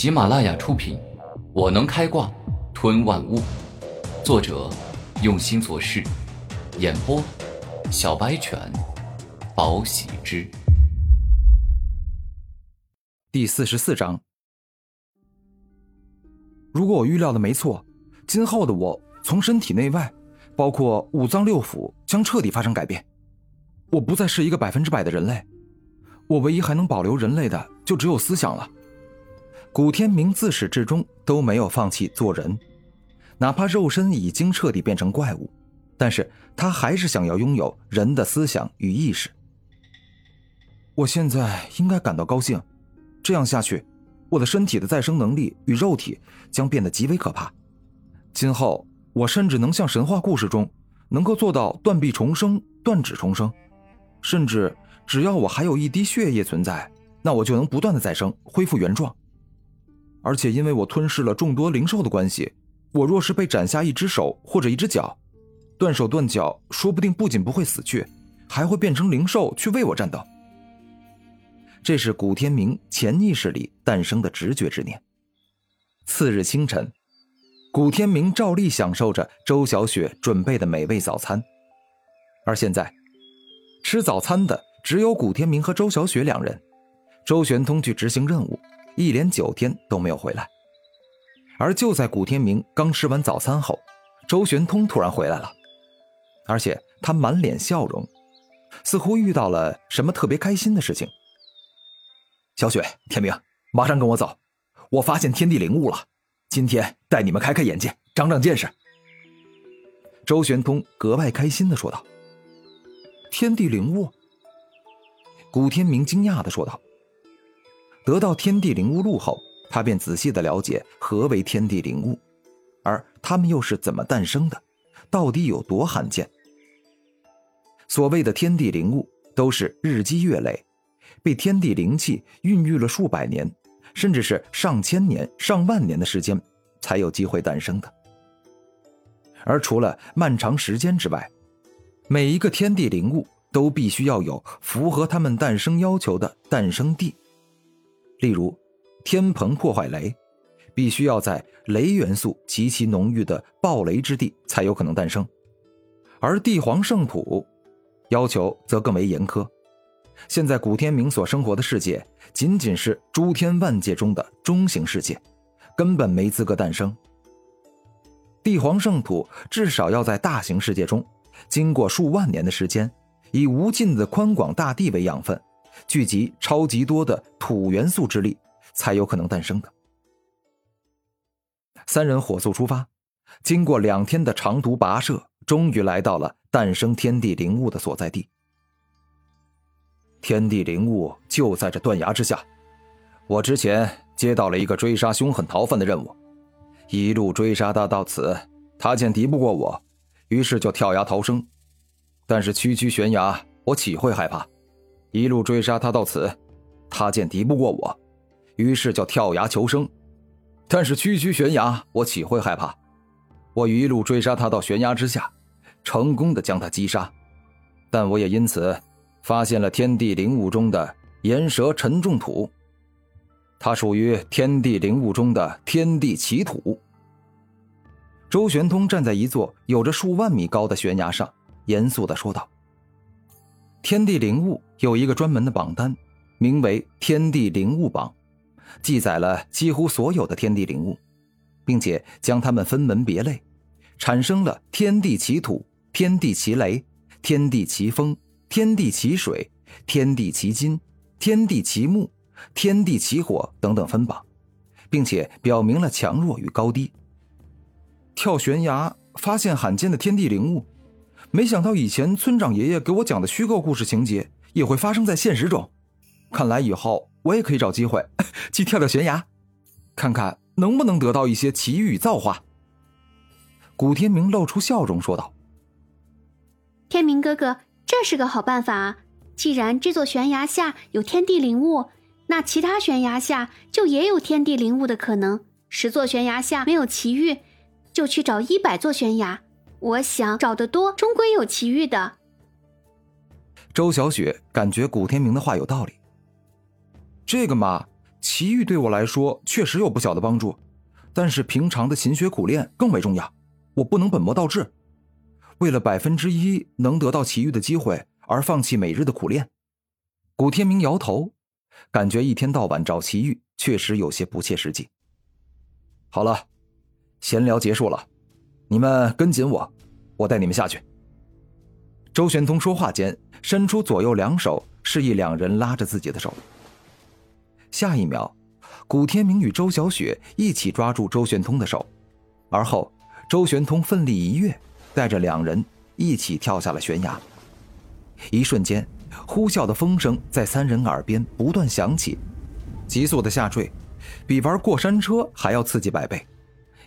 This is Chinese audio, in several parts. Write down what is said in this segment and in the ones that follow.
喜马拉雅出品，《我能开挂吞万物》，作者用心做事，演播小白犬，宝喜之。第四十四章，如果我预料的没错，今后的我从身体内外，包括五脏六腑，将彻底发生改变。我不再是一个百分之百的人类，我唯一还能保留人类的，就只有思想了。古天明自始至终都没有放弃做人，哪怕肉身已经彻底变成怪物，但是他还是想要拥有人的思想与意识。我现在应该感到高兴，这样下去，我的身体的再生能力与肉体将变得极为可怕。今后，我甚至能像神话故事中，能够做到断臂重生、断指重生。甚至只要我还有一滴血液存在，那我就能不断的再生，恢复原状。而且因为我吞噬了众多灵兽的关系，我若是被斩下一只手或者一只脚，断手断脚，说不定不仅不会死去，还会变成灵兽去为我战斗。这是古天明潜意识里诞生的直觉之念。次日清晨，古天明照例享受着周小雪准备的美味早餐，而现在。吃早餐的只有古天明和周小雪两人，周玄通去执行任务，一连九天都没有回来。而就在古天明刚吃完早餐后，周玄通突然回来了，而且他满脸笑容，似乎遇到了什么特别开心的事情。小雪、天明，马上跟我走，我发现天地灵物了，今天带你们开开眼界，长长见识。周玄通格外开心的说道。天地灵物，古天明惊讶的说道：“得到天地灵物录后，他便仔细的了解何为天地灵物，而他们又是怎么诞生的，到底有多罕见。所谓的天地灵物，都是日积月累，被天地灵气孕育了数百年，甚至是上千年、上万年的时间，才有机会诞生的。而除了漫长时间之外，”每一个天地灵物都必须要有符合他们诞生要求的诞生地，例如，天蓬破坏雷，必须要在雷元素极其浓郁的暴雷之地才有可能诞生；而地皇圣土，要求则更为严苛。现在古天明所生活的世界仅仅是诸天万界中的中型世界，根本没资格诞生。地皇圣土至少要在大型世界中。经过数万年的时间，以无尽的宽广大地为养分，聚集超级多的土元素之力，才有可能诞生的。三人火速出发，经过两天的长途跋涉，终于来到了诞生天地灵物的所在地。天地灵物就在这断崖之下。我之前接到了一个追杀凶狠逃犯的任务，一路追杀他到此，他见敌不过我。于是就跳崖逃生，但是区区悬崖，我岂会害怕？一路追杀他到此，他见敌不过我，于是就跳崖求生，但是区区悬崖，我岂会害怕？我一路追杀他到悬崖之下，成功的将他击杀，但我也因此发现了天地灵物中的岩蛇沉重土，它属于天地灵物中的天地奇土。周玄通站在一座有着数万米高的悬崖上，严肃的说道：“天地灵物有一个专门的榜单，名为‘天地灵物榜’，记载了几乎所有的天地灵物，并且将它们分门别类，产生了天地奇土、天地奇雷、天地奇风、天地奇水、天地奇金、天地奇木、天地奇火等等分榜，并且表明了强弱与高低。”跳悬崖发现罕见的天地灵物，没想到以前村长爷爷给我讲的虚构故事情节也会发生在现实中。看来以后我也可以找机会 去跳跳悬崖，看看能不能得到一些奇遇与造化。古天明露出笑容说道：“天明哥哥，这是个好办法啊！既然这座悬崖下有天地灵物，那其他悬崖下就也有天地灵物的可能。十座悬崖下没有奇遇。”就去找一百座悬崖，我想找得多，终归有奇遇的。周小雪感觉古天明的话有道理。这个嘛，奇遇对我来说确实有不小的帮助，但是平常的勤学苦练更为重要。我不能本末倒置，为了百分之一能得到奇遇的机会而放弃每日的苦练。古天明摇头，感觉一天到晚找奇遇确实有些不切实际。好了，闲聊结束了，你们跟紧我，我带你们下去。周玄通说话间，伸出左右两手，示意两人拉着自己的手。下一秒，古天明与周小雪一起抓住周玄通的手，而后周玄通奋力一跃，带着两人一起跳下了悬崖。一瞬间，呼啸的风声在三人耳边不断响起，急速的下坠，比玩过山车还要刺激百倍。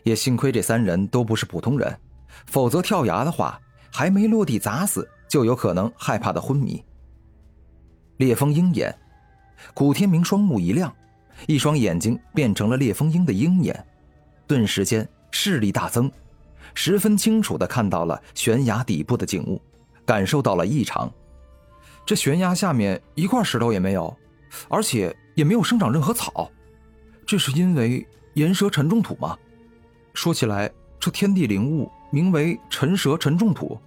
也幸亏这三人都不是普通人，否则跳崖的话，还没落地砸死，就有可能害怕的昏迷。烈风鹰眼。古天明双目一亮，一双眼睛变成了烈风鹰的鹰眼，顿时间视力大增，十分清楚的看到了悬崖底部的景物，感受到了异常。这悬崖下面一块石头也没有，而且也没有生长任何草，这是因为岩蛇沉重土吗？说起来，这天地灵物名为沉蛇沉重土，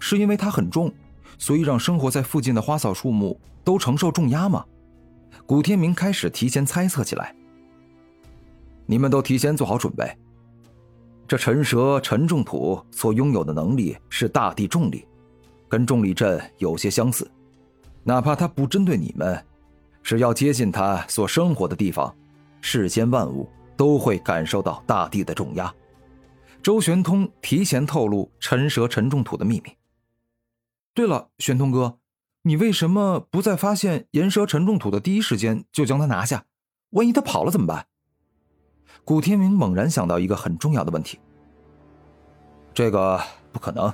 是因为它很重，所以让生活在附近的花草树木都承受重压吗？古天明开始提前猜测起来。你们都提前做好准备。这沉蛇沉重土所拥有的能力是大地重力，跟重力阵有些相似。哪怕它不针对你们，只要接近它所生活的地方，世间万物都会感受到大地的重压。周玄通提前透露沉蛇沉重土的秘密。对了，玄通哥。你为什么不在发现岩蛇沉重土的第一时间就将它拿下？万一它跑了怎么办？古天明猛然想到一个很重要的问题。这个不可能。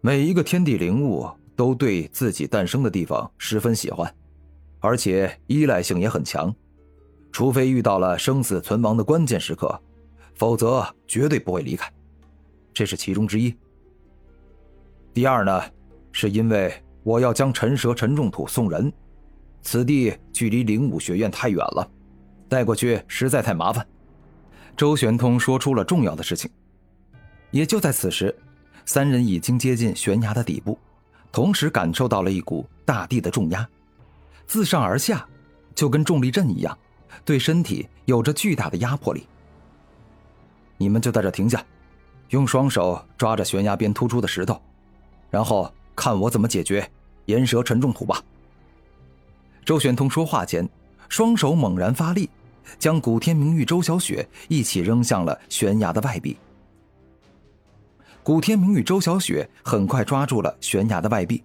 每一个天地灵物都对自己诞生的地方十分喜欢，而且依赖性也很强。除非遇到了生死存亡的关键时刻，否则绝对不会离开。这是其中之一。第二呢，是因为。我要将陈蛇沉重土送人，此地距离灵武学院太远了，带过去实在太麻烦。周玄通说出了重要的事情。也就在此时，三人已经接近悬崖的底部，同时感受到了一股大地的重压，自上而下，就跟重力阵一样，对身体有着巨大的压迫力。你们就在这停下，用双手抓着悬崖边突出的石头，然后。看我怎么解决岩蛇沉重土吧。周玄通说话间，双手猛然发力，将古天明与周小雪一起扔向了悬崖的外壁。古天明与周小雪很快抓住了悬崖的外壁，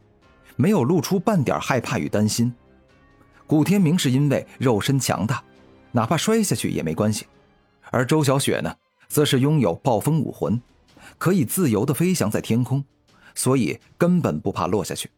没有露出半点害怕与担心。古天明是因为肉身强大，哪怕摔下去也没关系；而周小雪呢，则是拥有暴风武魂，可以自由的飞翔在天空。所以根本不怕落下去。